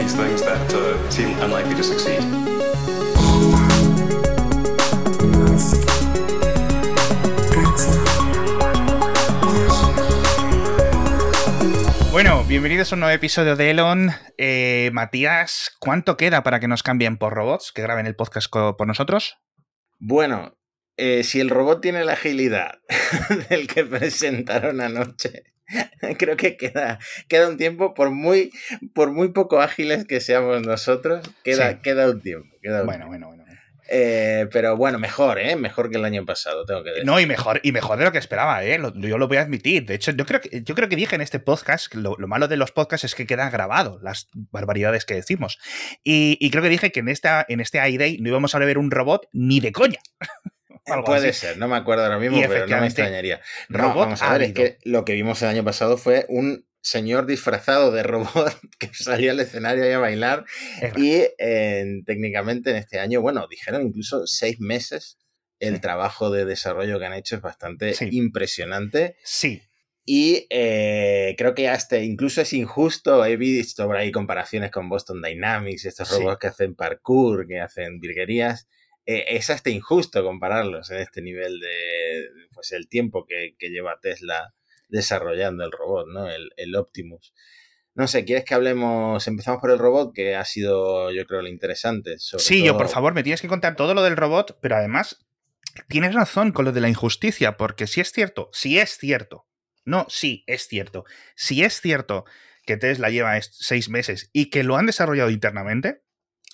these things that uh, seem unlikely to succeed. Bueno, bienvenidos a un nuevo episodio de Elon. Eh, Matías, ¿cuánto queda para que nos cambien por robots, que graben el podcast por nosotros? Bueno, eh, si el robot tiene la agilidad del que presentaron anoche, creo que queda, queda un tiempo, por muy, por muy poco ágiles que seamos nosotros, queda, Sí. queda un tiempo. queda un Bueno, tiempo. bueno, bueno. Eh, pero bueno, mejor, ¿eh? Mejor que el año pasado, tengo que decir. No, y mejor, y mejor de lo que esperaba, ¿eh? Lo- yo lo voy a admitir. De hecho, yo creo que, yo creo que dije en este podcast, que lo, lo malo de los podcasts es que queda grabado las barbaridades que decimos. Y, y creo que dije que en, esta, en este iDay no íbamos a ver un robot ni de coña. Algo Puede así. ser, no me acuerdo ahora mismo, Y pero no me extrañaría. No, robot vamos a ver, es que lo que vimos el año pasado fue un señor disfrazado de robot que salió al escenario ahí a bailar y eh, técnicamente en este año, bueno, dijeron incluso seis meses. El Sí. trabajo de desarrollo que han hecho es bastante Sí. impresionante Sí, y eh, creo que hasta incluso es injusto. He visto por ahí comparaciones con Boston Dynamics, estos Sí. robots que hacen parkour, que hacen virguerías. Eh, es hasta injusto compararlos en este nivel de pues el tiempo que, que lleva Tesla desarrollando el robot, ¿no? El, el Optimus. No sé, ¿quieres que hablemos? Empezamos por el robot, que ha sido, yo creo, lo interesante. sobre Sí, yo, por favor, me tienes que contar todo lo del robot, pero además tienes razón con lo de la injusticia, porque si es cierto, si es cierto, no, sí, es cierto, si es cierto que Tesla lleva seis meses y que lo han desarrollado internamente,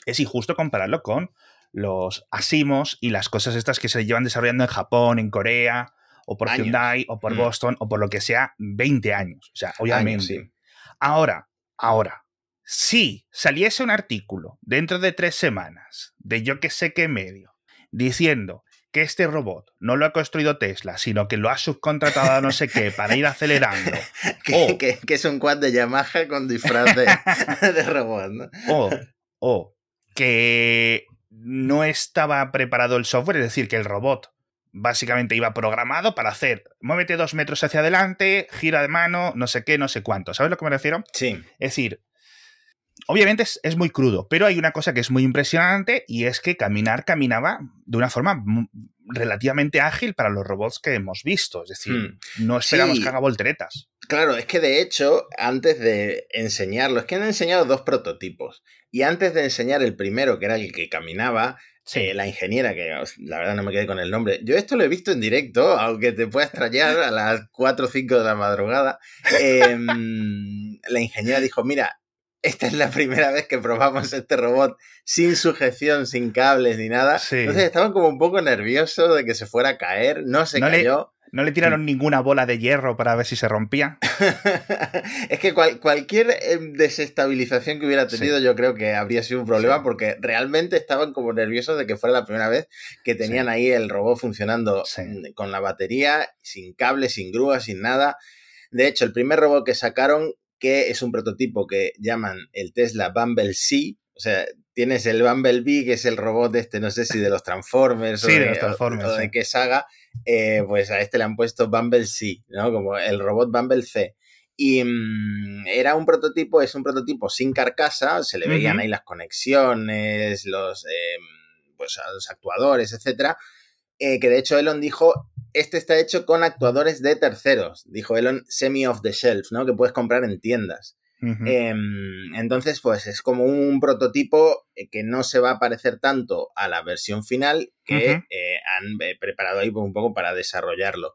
es injusto compararlo con los Asimos y las cosas estas que se llevan desarrollando en Japón, en Corea, o por Años. Hyundai, o por Mm. Boston, o por lo que sea, 20 años. O sea, obviamente. Años, sí. Ahora, ahora, si saliese un artículo dentro de tres semanas de yo que sé qué medio diciendo que este robot no lo ha construido Tesla, sino que lo ha subcontratado a no sé qué para ir acelerando, Que, que- que es un quad de Yamaha con disfraz de, de robot, ¿no? o, o que no estaba preparado el software, es decir, que el robot básicamente iba programado para hacer muévete dos metros hacia adelante, gira de mano, no sé qué, no sé cuánto. ¿Sabes a lo que me refiero? Sí. Es decir, obviamente es, es muy crudo, pero hay una cosa que es muy impresionante y es que caminar caminaba de una forma relativamente ágil para los robots que hemos visto. Es decir, Hmm. no esperamos Sí. que haga volteretas. Claro, es que de hecho, antes de enseñarlo, es que han enseñado dos prototipos. Y antes de enseñar el primero, que era el que caminaba, Sí. eh, la ingeniera, que la verdad no me quedé con el nombre. Yo esto lo he visto en directo, aunque te pueda extrañar a las 4 o 5 de la madrugada. Em, la ingeniera dijo, mira, esta es la primera vez que probamos este robot sin sujeción, sin cables ni nada. Sí. Entonces estaban como un poco nerviosos de que se fuera a caer, no se No le- cayó. ¿No le tiraron ninguna bola de hierro para ver si se rompía? es que cual- cualquier eh, desestabilización que hubiera tenido, yo creo que habría sido un problema Sí. porque realmente estaban como nerviosos de que fuera la primera vez que tenían ahí el robot funcionando mm, con la batería, sin cable, sin grúa, sin nada. De hecho, el primer robot que sacaron, que es un prototipo que llaman el Tesla Bumblebee, o sea, tienes el Bumblebee, que es el robot este, no sé si de los Transformers o de de, los Transformers, o- o de qué saga, eh, pues a este le han puesto Bumblebee, ¿no? Como el robot Bumblebee. Y mm, era un prototipo, es un prototipo sin carcasa, se le veían ahí las conexiones, los, eh, pues, los actuadores, etcétera. eh, que de hecho Elon dijo, este está hecho con actuadores de terceros, dijo Elon, semi off the shelf, ¿no? Que puedes comprar en tiendas. Em, entonces, pues es como un prototipo eh, que no se va a parecer tanto a la versión final que eh, han eh, preparado ahí un poco para desarrollarlo.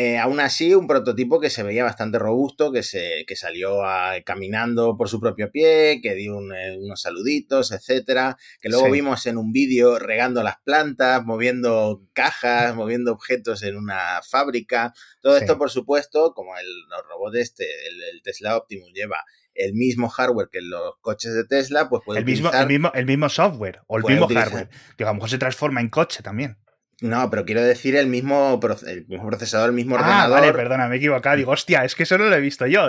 Eh, aún así, un prototipo que se veía bastante robusto, que, se, que salió a- caminando por su propio pie, que dio un, eh, unos saluditos, etcétera, que luego Sí. vimos en un vídeo regando las plantas, moviendo cajas, moviendo objetos en una fábrica. Todo Sí. esto, por supuesto, como el, los robots este, el, el Tesla Optimus lleva el mismo hardware que los coches de Tesla, pues puede El mismo, utilizar... el, mismo, el mismo software o el mismo utilizar- hardware. Que a lo mejor se transforma en coche también. No, pero quiero decir el mismo, proce- el mismo procesador, el mismo Ah, ordenador. vale, perdona, me he equivocado. Digo, hostia, es que eso no lo he visto yo.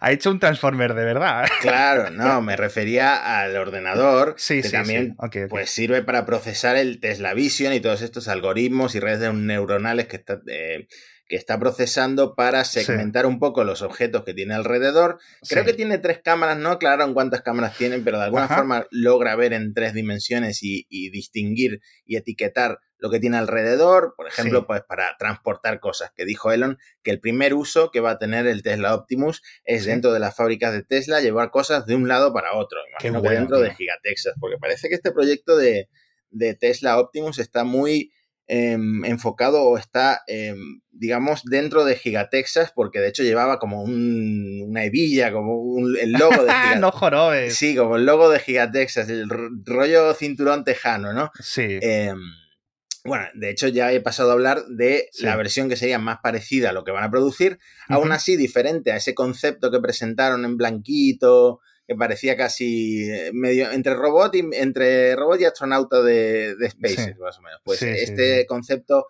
Ha hecho un Transformer de verdad. Claro, no, me refería al ordenador, Sí, que sí, también sí. Ok, ok. pues sirve para procesar el Tesla Vision y todos estos algoritmos y redes neuronales que, está- eh, que está procesando para segmentar un poco los objetos que tiene alrededor. Creo Sí. que tiene tres cámaras, no aclararon cuántas cámaras tienen, pero de alguna Ajá. forma logra ver en tres dimensiones y, y distinguir y etiquetar lo que tiene alrededor, por ejemplo, Sí. pues para transportar cosas, que dijo Elon que el primer uso que va a tener el Tesla Optimus es dentro de las fábricas de Tesla llevar cosas de un lado para otro, imagino que dentro de. Gigatexas, porque parece que este proyecto de, de Tesla Optimus está muy em, enfocado o está, em, digamos, dentro de Gigatexas, porque de hecho llevaba como un- una hebilla, como un- el logo de Gigatexas. no jorobes. Sí, como el logo de Gigatexas, el rollo cinturón tejano, ¿no? Sí. Eh, bueno, de hecho ya he pasado a hablar de Sí. la versión que sería más parecida a lo que van a producir, aún así diferente a ese concepto que presentaron en blanquito, que parecía casi eh, medio entre robot y entre robot y astronauta de, de SpaceX, Sí. más o menos. Pues Sí, este sí. concepto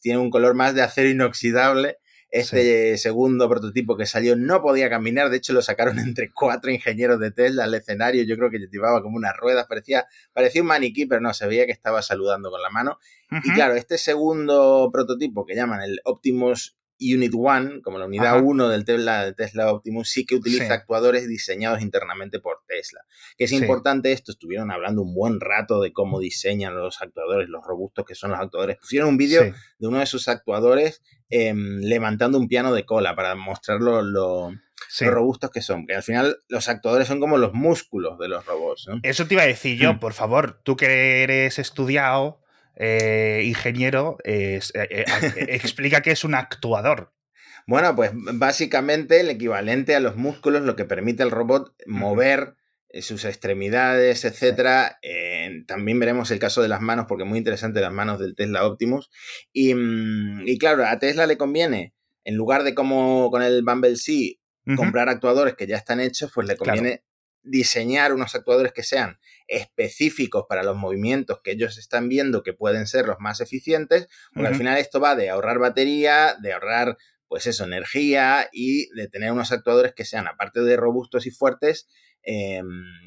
tiene un color más de acero inoxidable. Este segundo prototipo que salió no podía caminar, de hecho lo sacaron entre cuatro ingenieros de Tesla al escenario, yo creo que llevaba como unas ruedas, parecía, parecía un maniquí, pero no, se veía que estaba saludando con la mano. Y claro, este segundo prototipo que llaman el Optimus Unit One, como la unidad Ajá. 1 del Tesla, Tesla Optimus, sí que utiliza Sí. actuadores diseñados internamente por Tesla. Que es Sí. importante esto, estuvieron hablando un buen rato de cómo diseñan los actuadores, los robustos que son los actuadores. Pusieron un vídeo Sí. de uno de sus actuadores em, levantando un piano de cola para mostrar lo, lo- Sí. lo robustos que son. Que al final los actuadores son como los músculos de los robots. ¿no? Eso te iba a decir yo, Mm. por favor, tú que eres estudiado, eh, ingeniero, eh, eh, explica qué es un actuador. Bueno, pues básicamente el equivalente a los músculos, lo que permite al robot mover sus extremidades, etcétera. Eh, también veremos el caso de las manos, porque es muy interesante las manos del Tesla Optimus. Y, mm, y claro, a Tesla le conviene, en lugar de como con el Bumble Sea, Ujú. comprar actuadores que ya están hechos, pues le Claro. Diseñar unos actuadores que sean específicos para los movimientos que ellos están viendo que pueden ser los más eficientes, porque al final esto va de ahorrar batería, de ahorrar, pues eso, energía y de tener unos actuadores que sean, aparte de robustos y fuertes, eh,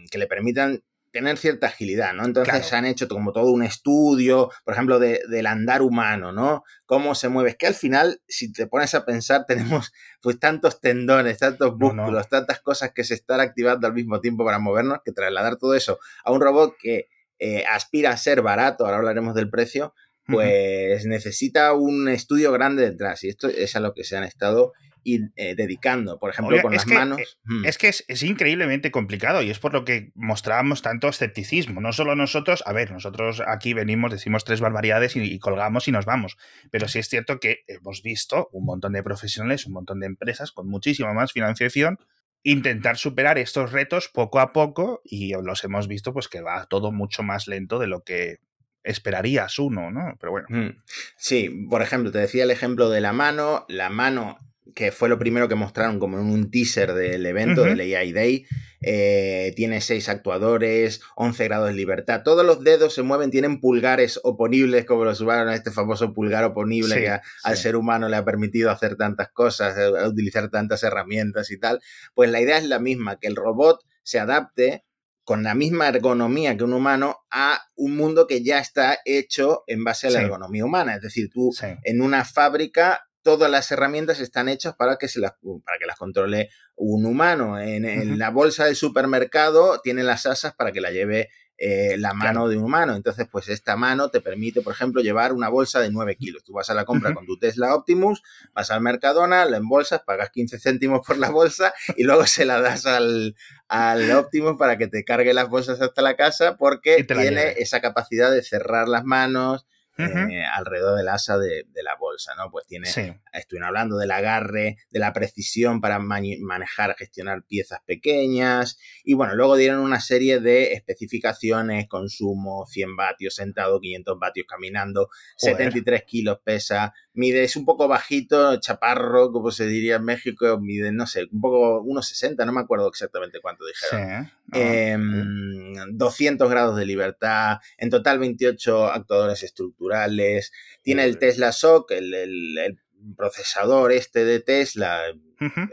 que le permitan tener cierta agilidad, ¿no? Entonces Claro. se han hecho como todo un estudio, por ejemplo, de- del andar humano, ¿no? Cómo se mueve. Es que al final, si te pones a pensar, tenemos pues tantos tendones, tantos No, no. músculos, tantas cosas que se están activando al mismo tiempo para movernos, que trasladar todo eso a un robot que eh, aspira a ser barato, ahora hablaremos del precio, pues necesita un estudio grande detrás. Y esto es a lo que se han estado y, eh, dedicando. Por ejemplo, con las que, manos. eh, mm, Es que es, es increíblemente complicado y es por lo que mostrábamos tanto escepticismo. No solo nosotros, a ver, nosotros aquí venimos, decimos tres barbaridades y, y colgamos y nos vamos. Pero sí es cierto que hemos visto un montón de profesionales, un montón de empresas con muchísima más financiación intentar superar estos retos poco a poco y los hemos visto pues que va todo mucho más lento de lo que esperarías uno, ¿no? Pero bueno. Mm. Sí, por ejemplo, te decía el ejemplo de la mano. La mano, que fue lo primero que mostraron como en un teaser del evento Ujú. del AI Day, eh, tiene seis actuadores, 11 grados de libertad. Todos los dedos se mueven, tienen pulgares oponibles, como los humanos, este famoso pulgar oponible Sí, que a- al ser humano le ha permitido hacer tantas cosas, eh, a utilizar tantas herramientas y tal. Pues la idea es la misma, que el robot se adapte con la misma ergonomía que un humano a un mundo que ya está hecho en base a la Sí. ergonomía humana. Es decir, tú en una fábrica todas las herramientas están hechas para que, se las, para que las controle un humano. En, la bolsa del supermercado tiene las asas para que la lleve eh, la mano Claro. de un humano. Entonces, pues esta mano te permite, por ejemplo, llevar una bolsa de 9 kilos. Tú vas a la compra con tu Tesla Optimus, vas al Mercadona, la embolsas, pagas 15 céntimos por la bolsa y luego se la das al, al Optimus para que te cargue las bolsas hasta la casa porque tiene lleve. esa capacidad de cerrar las manos, Eh, alrededor del asa de, de la bolsa, ¿no? Pues tiene, Sí. estuvieron hablando del agarre, de la precisión para manejar, gestionar piezas pequeñas y bueno, luego dieron una serie de especificaciones, consumo, 100 vatios sentado, 500 vatios caminando, Joder. 73 kilos pesa, mide, es un poco bajito, chaparro, como se diría en México, mide, no sé, un poco, unos 60, no me acuerdo exactamente cuánto Sí. dijeron. ¿no? Em, 200 grados de libertad, en total 28 actuadores estructurales, tiene el Tesla SOC, el, el- el procesador este de Tesla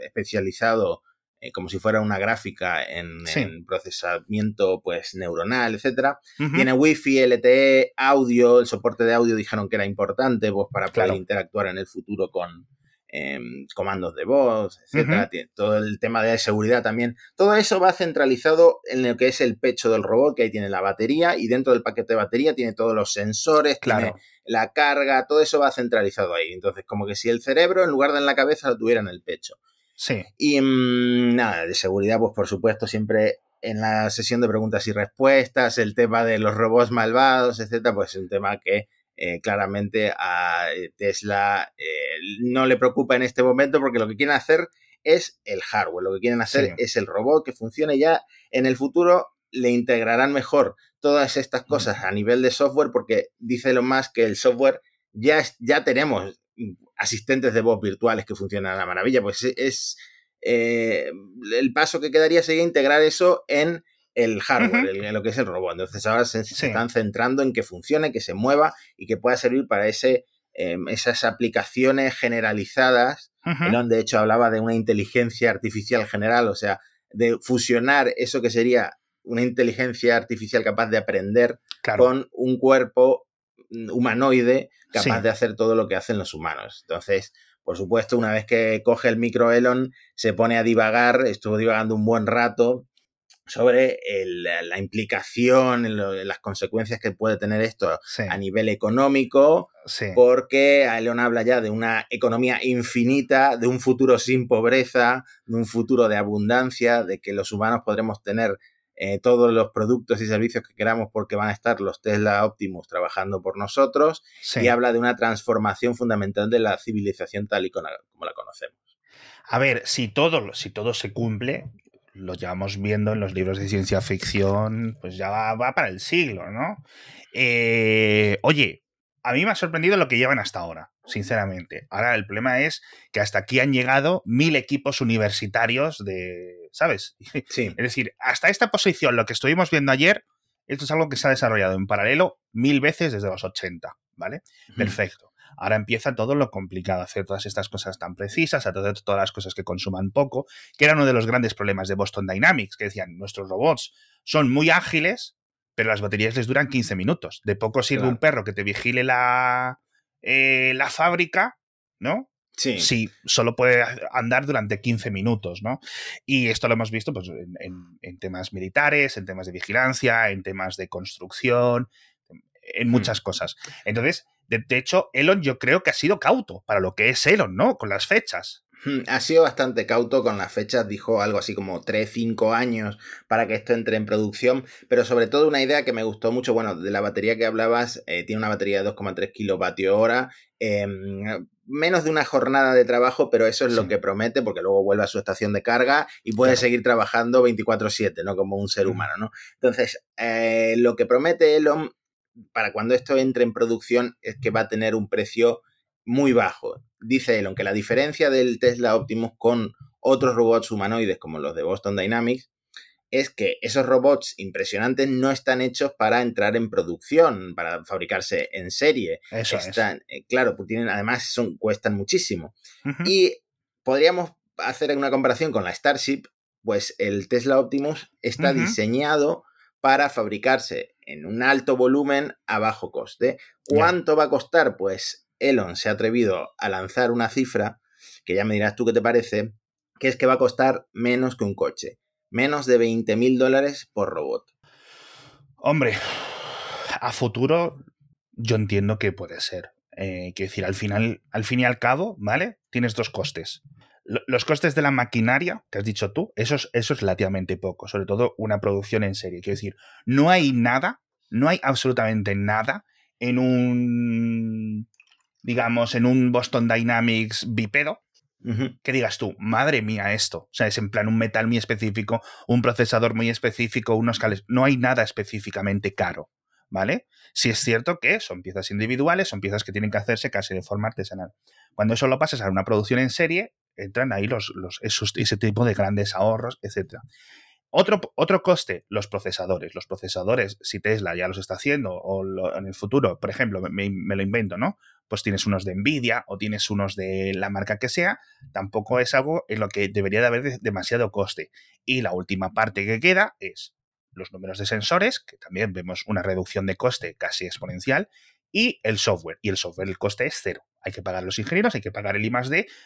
especializado eh, como si fuera una gráfica en, procesamiento pues neuronal, etcétera. Tiene Wi-Fi, LTE, audio, el soporte de audio dijeron que era importante pues, para poder interactuar en el futuro con, em, comandos de voz, etcétera, todo el tema de seguridad también. Todo eso va centralizado en lo que es el pecho del robot, que ahí tiene la batería y dentro del paquete de batería tiene todos los sensores, tiene la carga, todo eso va centralizado ahí. Entonces, como que si el cerebro en lugar de en la cabeza lo tuviera en el pecho. Sí. Y mm, nada, de seguridad, pues por supuesto, siempre en la sesión de preguntas y respuestas, el tema de los robots malvados, etcétera, pues es un tema que eh, claramente a eh, Tesla eh, no le preocupa en este momento porque lo que quieren hacer es el hardware, lo que quieren hacer es el robot que funcione ya en el futuro le integrarán mejor todas estas cosas a nivel de software porque dice lo más que el software ya, ya tenemos asistentes de voz virtuales que funcionan a la maravilla. Pues es eh, el paso que quedaría sería integrar eso en el hardware, en lo que es el robot. Entonces ahora se, están centrando en que funcione, que se mueva y que pueda servir para ese, em, esas aplicaciones generalizadas. de hecho hablaba de una inteligencia artificial general, o sea, de fusionar eso que sería una inteligencia artificial capaz de aprender con un cuerpo humanoide capaz de hacer todo lo que hacen los humanos. Entonces, por supuesto, una vez que coge el micro Elon, se pone a divagar, estuvo divagando un buen rato sobre la implicación, las consecuencias que puede tener esto a nivel económico, porque Elon habla ya de una economía infinita, de un futuro sin pobreza, de un futuro de abundancia, de que los humanos podremos tener eh, todos los productos y servicios que queramos porque van a estar los Tesla Optimus trabajando por nosotros y habla de una transformación fundamental de la civilización tal y como la conocemos. A ver, si todo, si todo se cumple, lo llevamos viendo en los libros de ciencia ficción, pues ya va, para el siglo, ¿no? Eh, oye, a mí me ha sorprendido lo que llevan hasta ahora, sinceramente. Ahora el problema es que hasta aquí han llegado mil equipos universitarios de ¿sabes? Sí. Es decir, hasta esta posición, lo que estuvimos viendo ayer, esto es algo que se ha desarrollado en paralelo mil veces desde los 80, ¿vale? Perfecto. Ahora empieza todo lo complicado, hacer todas estas cosas tan precisas, hacer todas las cosas que consuman poco, que era uno de los grandes problemas de Boston Dynamics, que decían, nuestros robots son muy ágiles, pero las baterías les duran 15 minutos. De poco sirve un perro que te vigile la, eh, la fábrica, ¿no? Sí. solo puede andar durante 15 minutos, ¿no? Y esto lo hemos visto pues, en, temas militares, en temas de vigilancia, en temas de construcción, en hmm. muchas cosas. Entonces, de, hecho, Elon yo creo que ha sido cauto para lo que es Elon, ¿no? Con las fechas. Hmm, ha sido bastante cauto con las fechas, dijo algo así como 3, 5 años para que esto entre en producción, pero sobre todo una idea que me gustó mucho, bueno, de la batería que hablabas, eh, tiene una batería de 2,3 kilovatios hora, em, menos de una jornada de trabajo, pero eso es lo que promete, porque luego vuelve a su estación de carga y puede seguir trabajando 24/7, ¿no? Como un ser humano, ¿no? Entonces, eh, lo que promete Elon para cuando esto entre en producción es que va a tener un precio muy bajo. Dice Elon que la diferencia del Tesla Optimus con otros robots humanoides como los de Boston Dynamics es que esos robots impresionantes no están hechos para entrar en producción, para fabricarse en serie. Eso están, eh, claro, pues tienen, además son, cuestan muchísimo. Y podríamos hacer una comparación con la Starship, pues el Tesla Optimus está diseñado para fabricarse en un alto volumen a bajo coste. ¿Cuánto va a costar? Pues Elon se ha atrevido a lanzar una cifra, que ya me dirás tú qué te parece, que es que va a costar menos que un coche menos de 20 mil dólares por robot. Hombre, a futuro yo entiendo que puede ser. Eh, quiero decir, al final, al fin y al cabo, ¿vale? Tienes dos costes. los costes de la maquinaria, que has dicho tú, eso es, eso es relativamente poco, sobre todo una producción en serie. Quiero decir, no hay nada, no hay absolutamente nada en un, digamos, en un Boston Dynamics bipedo, que digas tú, madre mía, esto. O sea, es en plan un metal muy específico, un procesador muy específico, unos cales. No hay nada específicamente caro, ¿vale? Si es cierto que son piezas individuales, son piezas que tienen que hacerse casi de forma artesanal. Cuando eso lo pasas a una producción en serie, entran ahí los, los ese tipo de grandes ahorros, etc. Otro, otro coste, los procesadores. Los procesadores, si Tesla ya los está haciendo o en el futuro, por ejemplo, me, lo invento, ¿no? Pues tienes unos de Nvidia o tienes unos de la marca que sea, tampoco es algo en lo que debería de haber demasiado coste. Y la última parte que queda es los números de sensores, que también vemos una reducción de coste casi exponencial, y el software. Y el software, el coste es cero. Hay que pagar los ingenieros, hay que pagar el I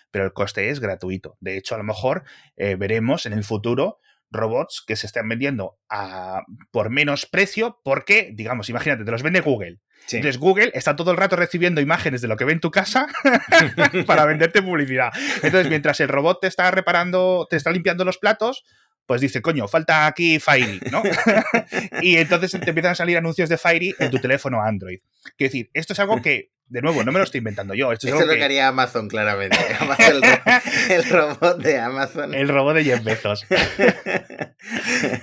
pero el coste es gratuito. De hecho, a lo mejor eh, veremos en el futuro robots que se están vendiendo a, por menos precio porque, digamos, imagínate, te los vende Google. Entonces Google está todo el rato recibiendo imágenes de lo que ve en tu casa para venderte publicidad. Entonces, mientras el robot te está reparando, te está limpiando los platos, pues dice, coño, falta aquí Fairy, ¿no? y entonces te empiezan a salir anuncios de Fairy en tu teléfono Android. Quiero decir, esto es algo que, de nuevo, no me lo estoy inventando yo. Esto es, lo que... haría Amazon, claramente. el, robot de Amazon. El robot de Jeff Bezos.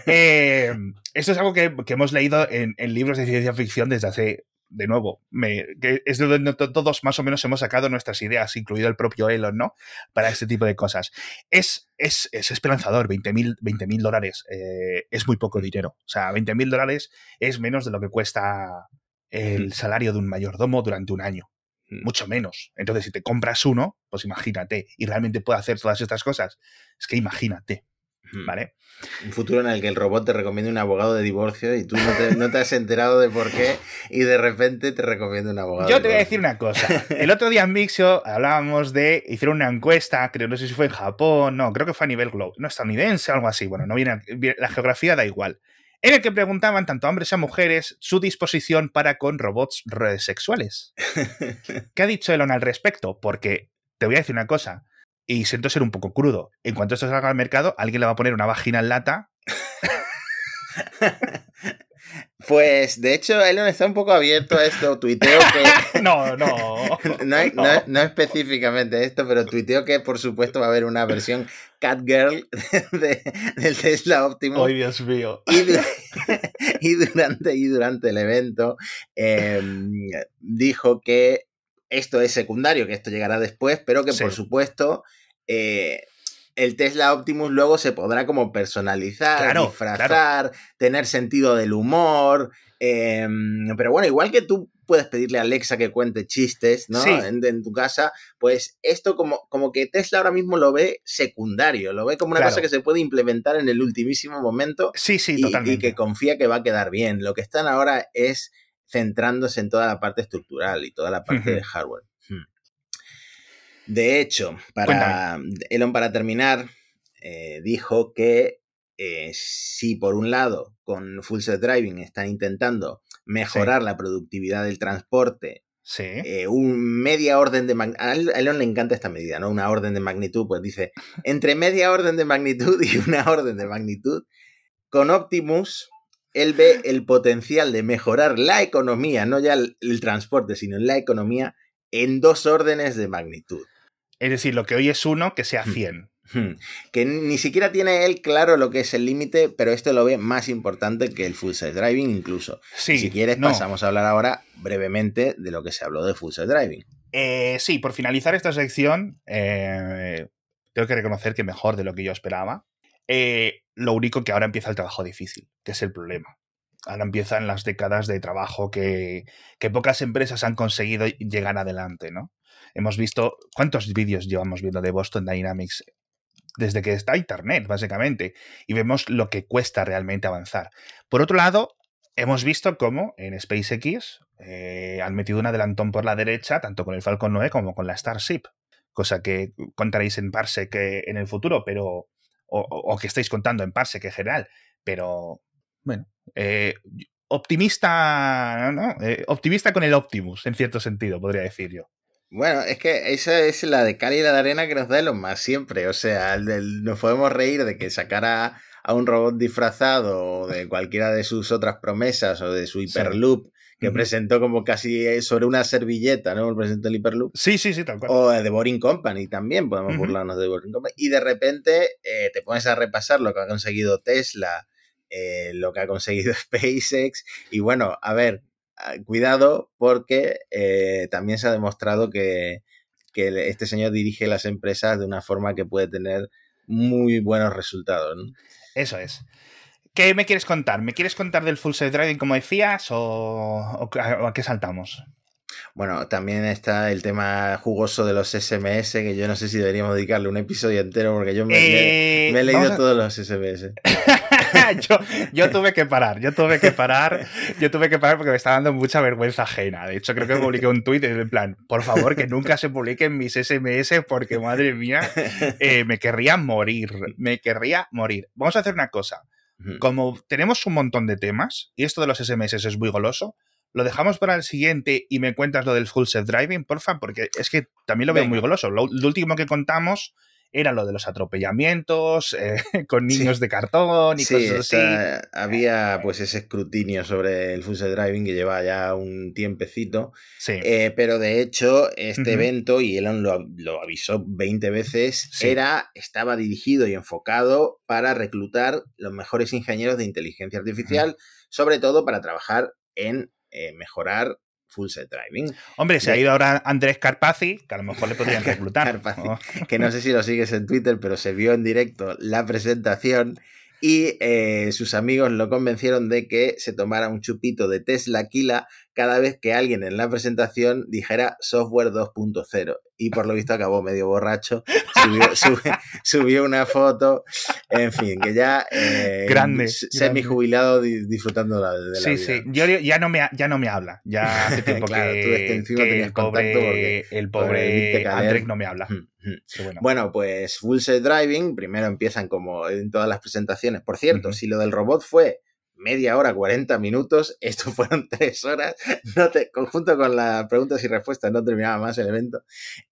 Eh, esto es algo que, hemos leído en, libros de ciencia ficción desde hace de nuevo, me, que es de donde todos más o menos hemos sacado nuestras ideas, incluido el propio Elon, ¿no? Para este tipo de cosas. Es, es, es esperanzador, 20 mil dólares eh, es muy poco dinero. O sea, 20 mil dólares es menos de lo que cuesta el salario de un mayordomo durante un año. Mucho menos. Entonces, si te compras uno, pues imagínate, y realmente puede hacer todas estas cosas. Es que imagínate. ¿Vale? Un futuro en el que el robot te recomiende un abogado de divorcio y tú no te, has enterado de por qué y de repente te recomienda un abogado. Yo te voy a decir una cosa. El otro día en Mixio hablábamos de, hicieron una encuesta, creo, no sé si fue en Japón, no, creo que fue a nivel global, no estadounidense, algo así, bueno, no viene, la geografía da igual, en el que preguntaban tanto a hombres a mujeres su disposición para con robots sexuales. ¿Qué ha dicho Elon al respecto? Porque te voy a decir una cosa, y siento ser un poco crudo. En cuanto esto salga al mercado, alguien le va a poner una vagina en lata. Pues de hecho, Elon está un poco abierto a esto. Tuiteo que. no, no. no, específicamente esto, pero tuiteo que por supuesto va a haber una versión Catgirl de, del Tesla Optimus. ¡Ay, Dios mío! Y, durante, y durante el evento em, dijo que esto es secundario, que esto llegará después, pero que por supuesto eh, el Tesla Optimus luego se podrá como personalizar, disfrazar, tener sentido del humor. Em, pero bueno, igual que tú puedes pedirle a Alexa que cuente chistes, ¿no? En, tu casa, pues esto como, como que Tesla ahora mismo lo ve secundario, lo ve como una cosa que se puede implementar en el ultimísimo momento. Sí, sí, y, totalmente. Y que confía que va a quedar bien. Lo que están ahora es centrándose en toda la parte estructural y toda la parte de hardware. De hecho, para Elon, para terminar, eh, dijo que eh, si por un lado con Full Self Driving están intentando mejorar la productividad del transporte, eh, un media orden de magnitud, a Elon le encanta esta medida, ¿no? Una orden de magnitud, pues dice, entre media orden de magnitud y una orden de magnitud, con Optimus él ve el potencial de mejorar la economía, no ya el, transporte, sino la economía, en dos órdenes de magnitud. Es decir, lo que hoy es uno, que sea 100. Hmm. Hmm. Que ni siquiera tiene él claro lo que es el límite, pero esto lo ve más importante que el full size driving incluso. si quieres, pasamos a hablar ahora brevemente de lo que se habló de full size driving. Eh, sí, por finalizar esta sección, eh, tengo que reconocer que mejor de lo que yo esperaba. Eh, lo único que ahora empieza el trabajo difícil, que es el problema. Ahora empiezan las décadas de trabajo que, pocas empresas han conseguido llegar adelante, ¿no? Hemos visto, ¿cuántos vídeos llevamos viendo de Boston Dynamics desde que está Internet, básicamente? Y vemos lo que cuesta realmente avanzar. Por otro lado, hemos visto cómo en SpaceX eh, han metido un adelantón por la derecha, tanto con el Falcon 9 como con la Starship, cosa que contaréis en Parsec en el futuro, pero o, que estáis contando en Parsec en general, pero bueno, eh, optimista, ¿no? Eh, optimista con el Optimus, en cierto sentido, podría decir yo. Bueno, es que esa es la de Cali y la de arena que nos da Elon más siempre. O sea, nos podemos reír de que sacara a un robot disfrazado de cualquiera de sus otras promesas o de su Hyperloop que presentó como casi eh, sobre una servilleta, ¿no? Presentó el Hyperloop. Sí, sí, sí, tal cual. O de Boring Company también, podemos burlarnos de Boring Company. Y de repente eh, te pones a repasar lo que ha conseguido Tesla, eh, lo que ha conseguido SpaceX. Y bueno, a ver, cuidado porque también se ha demostrado que, que este señor dirige las empresas de una forma que puede tener muy buenos resultados. Eso es. ¿Qué me quieres contar? ¿Me quieres contar del full self driving como decías o a qué saltamos? Bueno, también está el tema jugoso de los SMS, que yo no sé si deberíamos dedicarle un episodio entero porque yo me, he Eh, leído vamos a- todos los SMS. yo, yo tuve que parar, yo tuve que parar, yo tuve que parar porque me estaba dando mucha vergüenza ajena. De hecho, creo que publiqué un tuit en plan, por favor, que nunca se publiquen mis SMS porque, madre mía, eh, me querría morir, me querría morir. Vamos a hacer una cosa. Como tenemos un montón de temas, y esto de los SMS es muy goloso, lo dejamos para el siguiente y me cuentas lo del full self-driving, porfa, porque es que también lo veo Venga. muy goloso. Lo, lo último que contamos era lo de los atropellamientos eh, con Sí. niños de cartón y Sí, cosas así. había pues ese escrutinio sobre el full self driving que lleva ya un tiempecito, Sí. Eh, pero de hecho este evento, y Elon lo, lo avisó 20 veces, era, estaba dirigido y enfocado para reclutar los mejores ingenieros de inteligencia artificial, sobre todo para trabajar en eh, mejorar full self driving. Hombre, se ha ido ahora Andrés Carpazzi, que a lo mejor le podrían reclutar. Que no sé si lo sigues en Twitter, pero se vio en directo la presentación y eh, sus amigos lo convencieron de que se tomara un chupito de Tesla Kila cada vez que alguien en la presentación dijera software 2.0 y por lo visto acabó medio borracho, subió, una foto, en fin, que ya eh, Grande, semi jubilado disfrutando la, de la Sí, vida. sí. Yo, ya, no me, ya no me habla. Ya hace tiempo Claro, que, tú encima que tenías el pobre, contacto porque- el pobre. Andrés no me habla. Ujú. Pero bueno. Bueno, pues Full Self Driving, primero empiezan como en todas las presentaciones. Por cierto, si lo del robot fue media hora, 40 minutos, esto fueron tres horas, no te, conjunto con las preguntas y respuestas, no terminaba más el evento.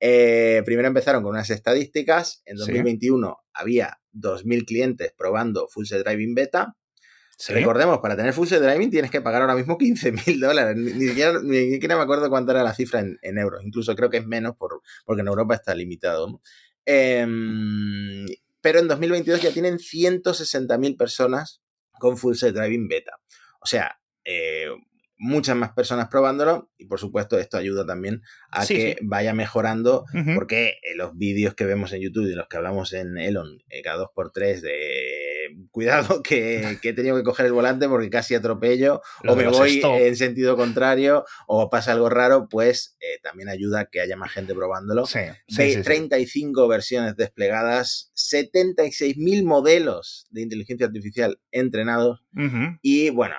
Eh, primero empezaron con unas estadísticas, en Sí. 2021 había 2.000 clientes probando Full Driving Beta. Sí. Recordemos, para tener Full Driving tienes que pagar ahora mismo 15.000 dólares. Ni, ni siquiera, ni siquiera me acuerdo cuánto era la cifra en, en euros. Incluso creo que es menos por, porque en Europa está limitado. ¿no? Em, pero en 2022 ya tienen 160.000 personas con Full Self Driving Beta. O sea, eh, muchas más personas probándolo y por supuesto esto ayuda también a Sí, que sí. vaya mejorando porque eh, los vídeos que vemos en YouTube y los que hablamos en Elon eh, cada 2x3 de cuidado que, que he tenido que coger el volante porque casi atropello Lo o me voy stop. en sentido contrario o pasa algo raro, pues eh, también ayuda a que haya más gente probándolo. Sí, sí, Ve- sí, sí. 35 versiones desplegadas, 76.000 modelos de inteligencia artificial entrenados y bueno,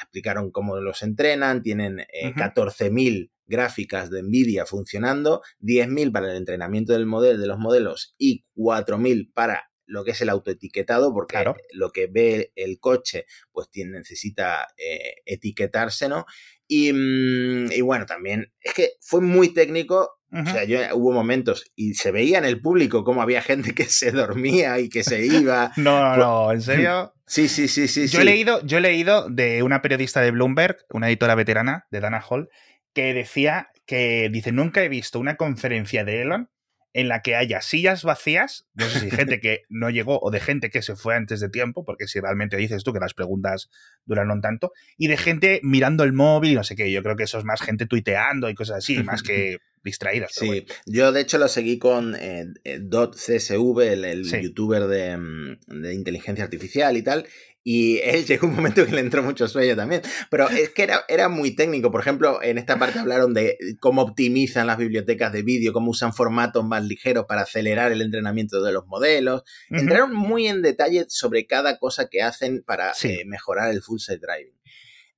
explicaron cómo los entrenan, tienen eh, Ujú. 14.000 gráficas de Nvidia funcionando, 10.000 para el entrenamiento del modelo, de los modelos y 4.000 para lo que es el autoetiquetado, porque Claro. lo que ve el coche pues tiene, necesita eh, etiquetarse, ¿no? Y, mm, y bueno, también es que fue muy técnico. O sea, yo, hubo momentos y se veía en el público cómo había gente que se dormía y que se iba. No, no, no, en serio. Sí, sí, sí, sí. Yo sí. he leído, yo he leído de una periodista de Bloomberg, una editora veterana de Dana Hall, que decía que dice nunca he visto una conferencia de Elon en la que haya sillas vacías, no sé si gente que no llegó o de gente que se fue antes de tiempo, porque si realmente dices tú que las preguntas duraron tanto, y de gente mirando el móvil, no sé qué, yo creo que eso es más gente tuiteando y cosas así, más que distraídas. Sí, yo de hecho lo seguí con eh, eh, Dot CSV, el, el Sí. youtuber de, mm, de inteligencia artificial y tal. Y él llegó un momento que le entró mucho sueño también. Pero es que era, era muy técnico. Por ejemplo, en esta parte hablaron de cómo optimizan las bibliotecas de vídeo, cómo usan formatos más ligeros para acelerar el entrenamiento de los modelos. Entraron muy en detalle sobre cada cosa que hacen para Sí. eh, mejorar el full set driving.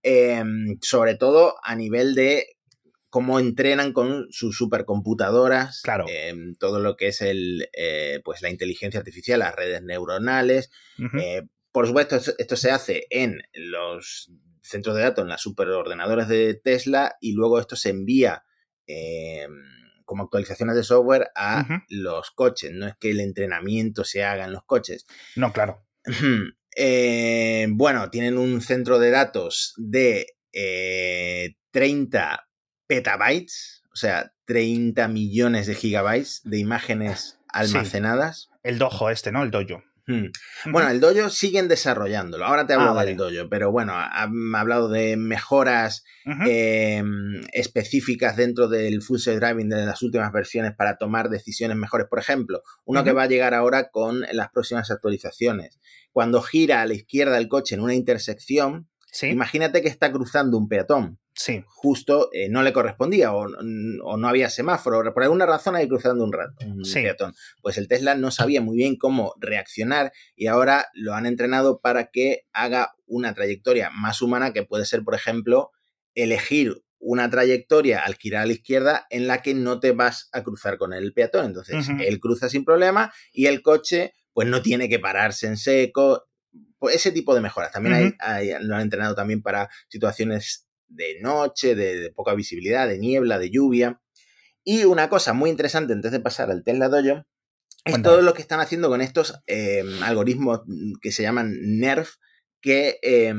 Em, sobre todo a nivel de cómo entrenan con sus supercomputadoras, Claro. em, todo lo que es el, eh, pues la inteligencia artificial, las redes neuronales. Eh, por supuesto, esto, esto se hace en los centros de datos, en las superordenadores de Tesla, y luego esto se envía em, como actualizaciones de software a los coches. No es que el entrenamiento se haga en los coches. No, claro. Eh, bueno, tienen un centro de datos de eh, 30 petabytes, o sea, 30 millones de gigabytes de imágenes almacenadas. El dojo este, ¿no? El dojo. Hmm. Bueno, el dojo siguen desarrollándolo. Ahora te hablo Ah, del dojo, pero bueno, han hablado de mejoras eh, específicas dentro del full self driving de las últimas versiones para tomar decisiones mejores. Por ejemplo, uno que va a llegar ahora con las próximas actualizaciones. Cuando gira a la izquierda el coche en una intersección, sí, imagínate que está cruzando un peatón. Sí. Justo eh, no le correspondía o, o no había semáforo. Por alguna razón hay cruzando un, rato, un Sí. peatón. Pues el Tesla no sabía muy bien cómo reaccionar y ahora lo han entrenado para que haga una trayectoria más humana que puede ser, por ejemplo, elegir una trayectoria al girar a la izquierda en la que no te vas a cruzar con el peatón. Entonces, él cruza sin problema y el coche pues no tiene que pararse en seco. Pues ese tipo de mejoras. También hay- Ujú. hay- lo han entrenado también para situaciones de noche, de, de poca visibilidad, de niebla, de lluvia. Y una cosa muy interesante antes de pasar al Tesla Dojo es Cuéntame. todo lo que están haciendo con estos eh, algoritmos que se llaman NERF, que eh,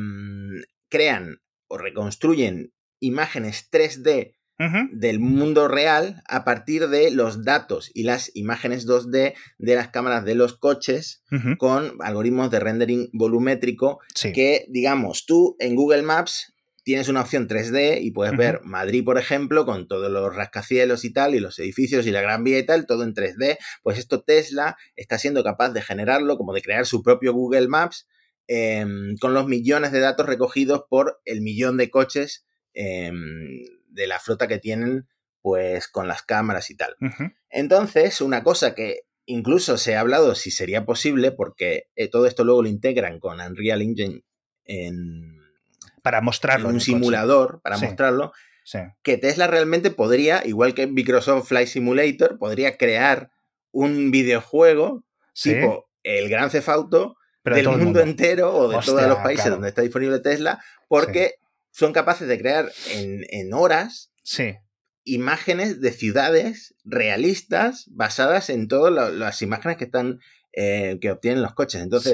crean o reconstruyen imágenes 3D Ujú. del mundo real a partir de los datos y las imágenes 2D de las cámaras de los coches con algoritmos de rendering volumétrico Sí. que, digamos, tú en Google Maps tienes una opción 3D y puedes ver Madrid, por ejemplo, con todos los rascacielos y tal, y los edificios y la Gran Vía y tal, todo en 3D. Pues esto Tesla está siendo capaz de generarlo, como de crear su propio Google Maps, eh, con los millones de datos recogidos por el millón de coches eh, de la flota que tienen, pues con las cámaras y tal. Entonces, una cosa que incluso se ha hablado si sería posible, porque eh, todo esto luego lo integran con Unreal Engine en, Para mostrarlo. en un coche. simulador para Sí. mostrarlo, Sí. que Tesla realmente podría, igual que Microsoft Flight Simulator, podría crear un videojuego Sí, tipo el Gran Theft Auto pero de del mundo, entero o de Hostia, todos los países claro. donde está disponible Tesla, porque son capaces de crear en, en horas imágenes de ciudades realistas basadas en todas la- las imágenes que están eh, que obtienen los coches. Entonces,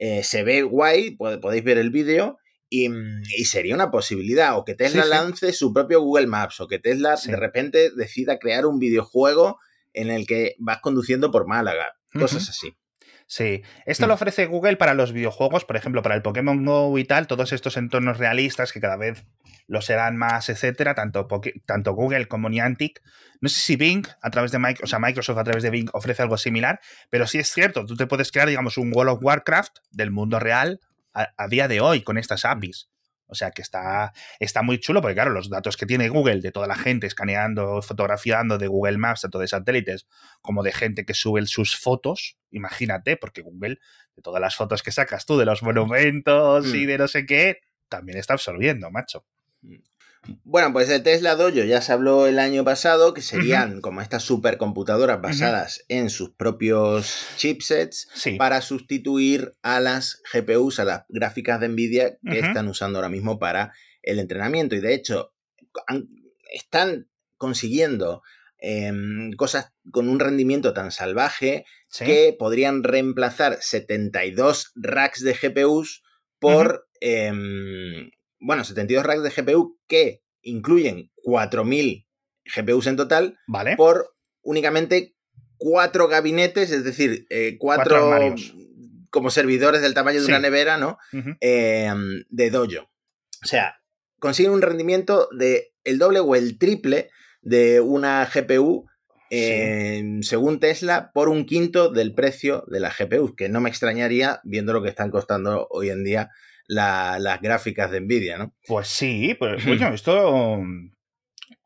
eh, se ve guay, pod- podéis ver el vídeo. Y, mm, y sería una posibilidad, o que Tesla Sí, sí. lance su propio Google Maps, o que Tesla Sí. de repente decida crear un videojuego en el que vas conduciendo por Málaga, cosas así. Sí, esto Mm. lo ofrece Google para los videojuegos, por ejemplo, para el Pokémon Go y tal, todos estos entornos realistas que cada vez lo serán más, etcétera, tanto, tanto Google como Niantic. No sé si Bing, a través de Microsoft, o sea, Microsoft a través de Bing ofrece algo similar, pero sí es cierto, tú te puedes crear, digamos, un World of Warcraft del mundo real a, a día de hoy con estas APIs. O sea que está, está muy chulo, porque claro, los datos que tiene Google de toda la gente escaneando, fotografiando de Google Maps, tanto de satélites como de gente que sube sus fotos, imagínate, porque Google, de todas las fotos que sacas tú de los monumentos y Mm. de no sé qué, también está absorbiendo, macho. Bueno, pues el Tesla Dojo ya se habló el año pasado, que serían como estas supercomputadoras basadas en sus propios chipsets Sí. para sustituir a las GPUs, a las gráficas de Nvidia que están usando ahora mismo para el entrenamiento. Y de hecho, han- están consiguiendo em, cosas con un rendimiento tan salvaje sí. que podrían reemplazar 72 racks de GPUs por, em, bueno, 72 racks de GPU que incluyen 4.000 GPUs en total Vale. por únicamente cuatro gabinetes, es decir, eh, cuatro, como servidores del tamaño de Sí. una nevera, ¿no? Em, de dojo. O sea, consiguen un rendimiento de el doble o el triple de una GPU, em, según Tesla, por un quinto del precio de la GPU, que no me extrañaría viendo lo que están costando hoy en día la- las gráficas de Nvidia, ¿no? Pues sí, pues coño, esto.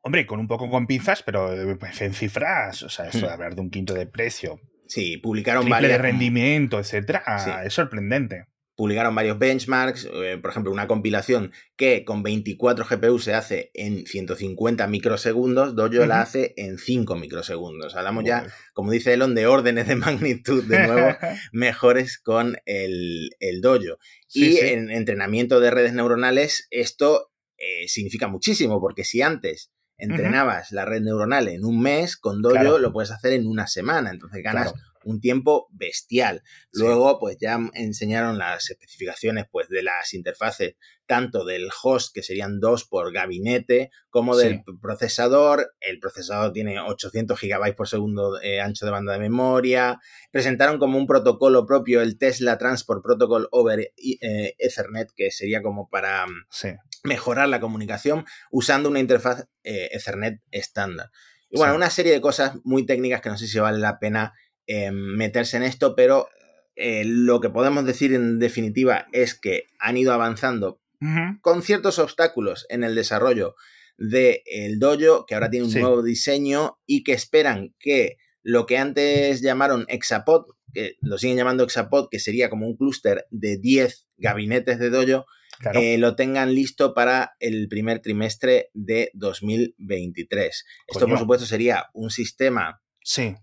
Hombre, con un poco con pinzas, pero eh, pues, en cifras, o sea, esto de hablar de un quinto de precio, Sí, publicaron triple de varias, rendimiento, etcétera, Sí. es sorprendente. Publicaron varios benchmarks, eh, por ejemplo, una compilación que con 24 GPU se hace en 150 microsegundos, Dojo la hace en 5 microsegundos. Hablamos ya, como dice Elon, de órdenes de magnitud, de nuevo, mejores con el, el Dojo. Sí, y sí. en entrenamiento de redes neuronales, esto eh, significa muchísimo, porque si antes entrenabas la red neuronal en un mes, con Dojo Claro. lo puedes hacer en una semana. Entonces ganas Claro. Un tiempo bestial. Luego, pues ya enseñaron las especificaciones pues, de las interfaces, tanto del host, que serían dos por gabinete, como del procesador. El procesador tiene 800 gigabytes por segundo eh, ancho de banda de memoria. Presentaron como un protocolo propio el Tesla Transport Protocol over eh, Ethernet, que sería como para mm, mejorar la comunicación usando una interfaz eh, Ethernet estándar. Y bueno, una serie de cosas muy técnicas que no sé si vale la pena eh, meterse en esto, pero eh, lo que podemos decir en definitiva es que han ido avanzando con ciertos obstáculos en el desarrollo del el dojo, que ahora tiene un nuevo diseño y que esperan que lo que antes llamaron Exapod, que lo siguen llamando Exapod, que sería como un clúster de 10 gabinetes de dojo, eh, lo tengan listo para el primer trimestre de 2023. Esto, por supuesto, sería un sistema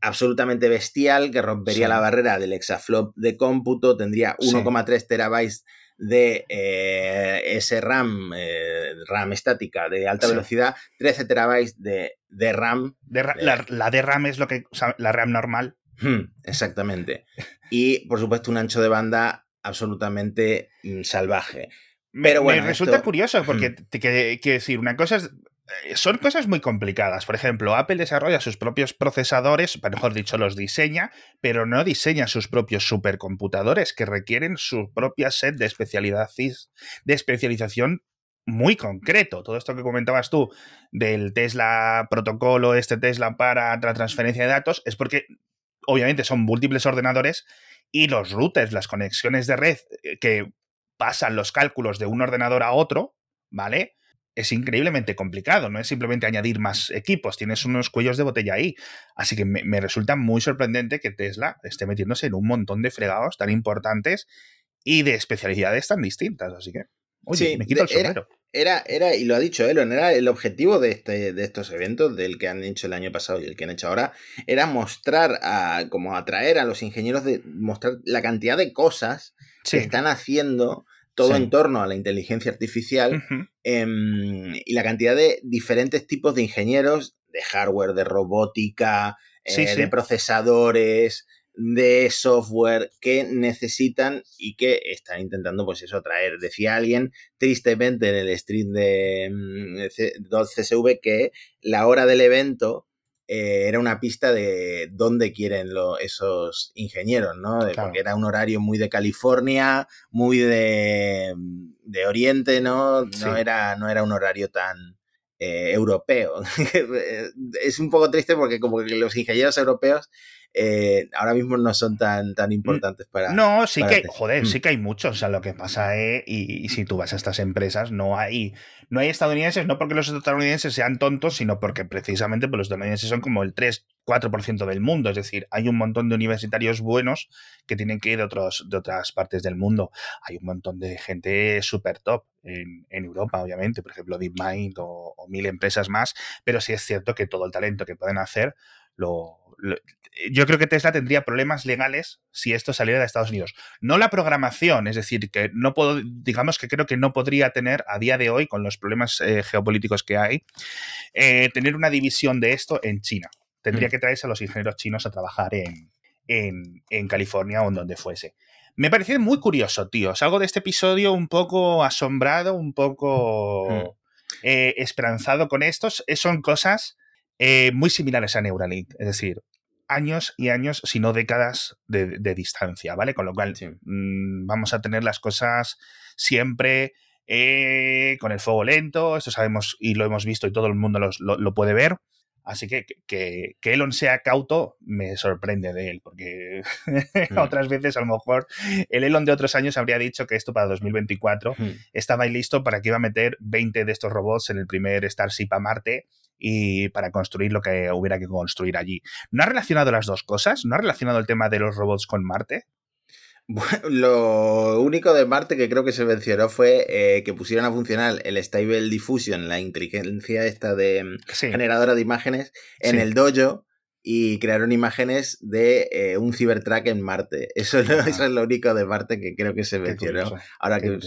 absolutamente bestial que rompería la barrera del exaflop de cómputo, tendría 1,3 terabytes de eh, ese RAM, eh, RAM estática de alta velocidad, 13 terabytes de, RAM. La, la, de RAM es lo que, la RAM normal. Hmm, exactamente. Y, por supuesto, un ancho de banda absolutamente mm, salvaje. Pero bueno, me resulta curioso porque te quiero decir, una cosa es son cosas muy complicadas. Por ejemplo, Apple desarrolla sus propios procesadores, mejor dicho, los diseña, pero no diseña sus propios supercomputadores que requieren su propia set de, especialidad, de especialización muy concreto. Todo esto que comentabas tú del Tesla protocolo, este Tesla para la transferencia de datos, es porque obviamente son múltiples ordenadores y los routers, las conexiones de red eh, que pasan los cálculos de un ordenador a otro, ¿vale? Es increíblemente complicado, no es simplemente añadir más equipos, tienes unos cuellos de botella ahí. Así que me, resulta muy sorprendente que Tesla esté metiéndose en un montón de fregados tan importantes y de especialidades tan distintas. Así que, oye, me quito el sombrero. Era, era, y lo ha dicho Elon, era el objetivo de, este, de estos eventos, del que han hecho el año pasado y el que han hecho ahora, era mostrar, a, como atraer a los ingenieros, de mostrar la cantidad de cosas que están haciendo todo en torno a la inteligencia artificial em, y la cantidad de diferentes tipos de ingenieros de hardware, de robótica, eh, de procesadores, de software que necesitan y que están intentando, pues eso, traer. Decía alguien, tristemente, en el stream de, mm, de CSV que la hora del evento eh, era una pista de dónde quieren esos ingenieros, ¿no? Porque era un horario muy de California, muy de, Oriente, ¿no? No, era, no era un horario tan eh, europeo. es un poco triste porque como que los ingenieros europeos eh, ahora mismo no son tan, tan importantes para. No, sí que, joder, sí que hay muchos. O sea, lo que pasa es, y, si tú vas a estas empresas, no hay, no hay estadounidenses, no porque los estadounidenses sean tontos, sino porque precisamente pues, los estadounidenses son como el 3, 4% del mundo. Es decir, hay un montón de universitarios buenos que tienen que ir de, otros, de otras partes del mundo. Hay un montón de gente súper top en, Europa, obviamente, por ejemplo, DeepMind o, o mil empresas más, pero sí es cierto que todo el talento que pueden hacer lo, yo creo que Tesla tendría problemas legales si esto saliera de Estados Unidos. No la programación, es decir, que no puedo, digamos que creo que no podría tener a día de hoy, con los problemas eh, geopolíticos que hay, eh, tener una división de esto en China. Tendría mm. que traerse a los ingenieros chinos a trabajar en, en, California o en donde fuese. Me pareció muy curioso, tío. Salgo de este episodio un poco asombrado, un poco mm. eh, esperanzado con estos. Son cosas muy similares a Neuralink. Es decir, años y años, si no décadas de, distancia, ¿vale? Con lo cual mm, vamos a tener las cosas siempre eh, con el fuego lento, esto sabemos y lo hemos visto y todo el mundo lo, puede ver. Así que, que, que Elon sea cauto me sorprende de él, porque mm. otras veces a lo mejor el Elon de otros años habría dicho que esto para 2024 mm. estaba ahí listo para que iba a meter 20 de estos robots en el primer Starship a Marte y para construir lo que hubiera que construir allí. ¿No ha relacionado las dos cosas? ¿No ha relacionado el tema de los robots con Marte? Bueno, lo único de Marte que creo que se mencionó fue eh, que pusieron a funcionar el Stable Diffusion, la inteligencia esta de mm, generadora de imágenes, en el dojo y crearon imágenes de eh, un Cybertruck en Marte. Eso, es lo- eso es lo único de Marte que creo que se mencionó. Ahora que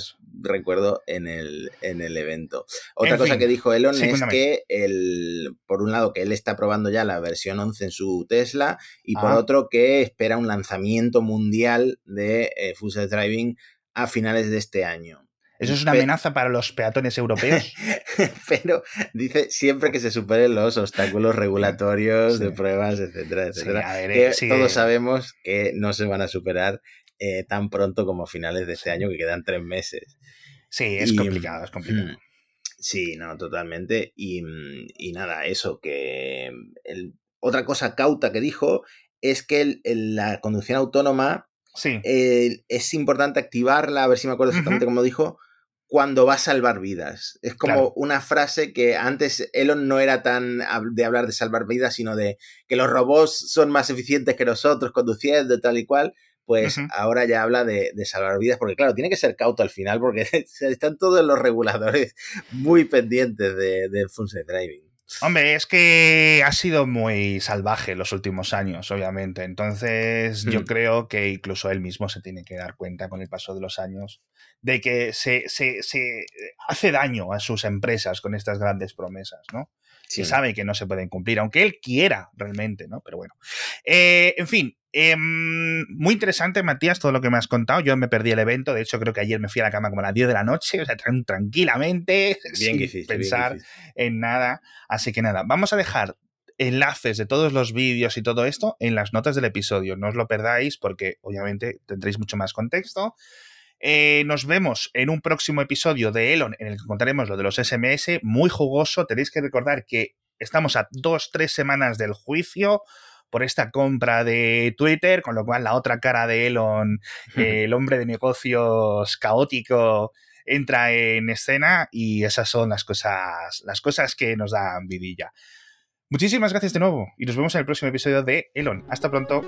recuerdo en el, en el evento. Otra En cosa fin, que dijo Elon sí, es cuéntame. que, el, por un lado, que él está probando ya la versión 11 en su Tesla y por Ah. otro que espera un lanzamiento mundial de eh, Full Self Driving a finales de este año. ¿Eso es una amenaza para los peatones europeos? Pero dice siempre que se superen los obstáculos regulatorios Sí. de pruebas, etcétera, etcétera. ver, que sí, todos sabemos que no se van a superar eh, tan pronto como a finales de este año, que quedan tres meses. Sí, es Y, complicado, es complicado. mm, Sí, no, totalmente. Y, mm, y nada, eso, que el- otra cosa cauta que dijo es que el- el- la conducción autónoma Sí, eh, es importante activarla, a ver si me acuerdo exactamente cómo dijo, cuando va a salvar vidas. Es como Claro. una frase que antes Elon no era tan de hablar de salvar vidas, sino de que los robots son más eficientes que nosotros conduciendo, tal y cual. Pues ahora ya habla de, de salvar vidas, porque claro, tiene que ser cauto al final, porque están todos los reguladores muy pendientes de- del full self driving. Hombre, es que ha sido muy salvaje los últimos años, obviamente. Entonces, yo Mm. creo que incluso él mismo se tiene que dar cuenta con el paso de los años de que se, se- se hace daño a sus empresas con estas grandes promesas, ¿no? Sí. que sabe que no se pueden cumplir, aunque él quiera realmente, ¿no? Pero bueno. Eh, en fin, em, muy interesante, Matías, todo lo que me has contado. Yo me perdí el evento, de hecho creo que ayer me fui a la cama como a las 10 de la noche, o sea, tran- tranquilamente, Bien sin que hiciste, bien que pensar en nada. Así que nada, vamos a dejar enlaces de todos los vídeos y todo esto en las notas del episodio. No os lo perdáis porque obviamente tendréis mucho más contexto. Eh, nos vemos en un próximo episodio de Elon en el que contaremos lo de los SMS, muy jugoso. Tenéis que recordar que estamos a dos, tres semanas del juicio por esta compra de Twitter, con lo cual la otra cara de Elon, eh, el hombre de negocios caótico, entra en escena y esas son las cosas, las cosas que nos dan vidilla. Muchísimas gracias de nuevo y nos vemos en el próximo episodio de Elon. Hasta pronto.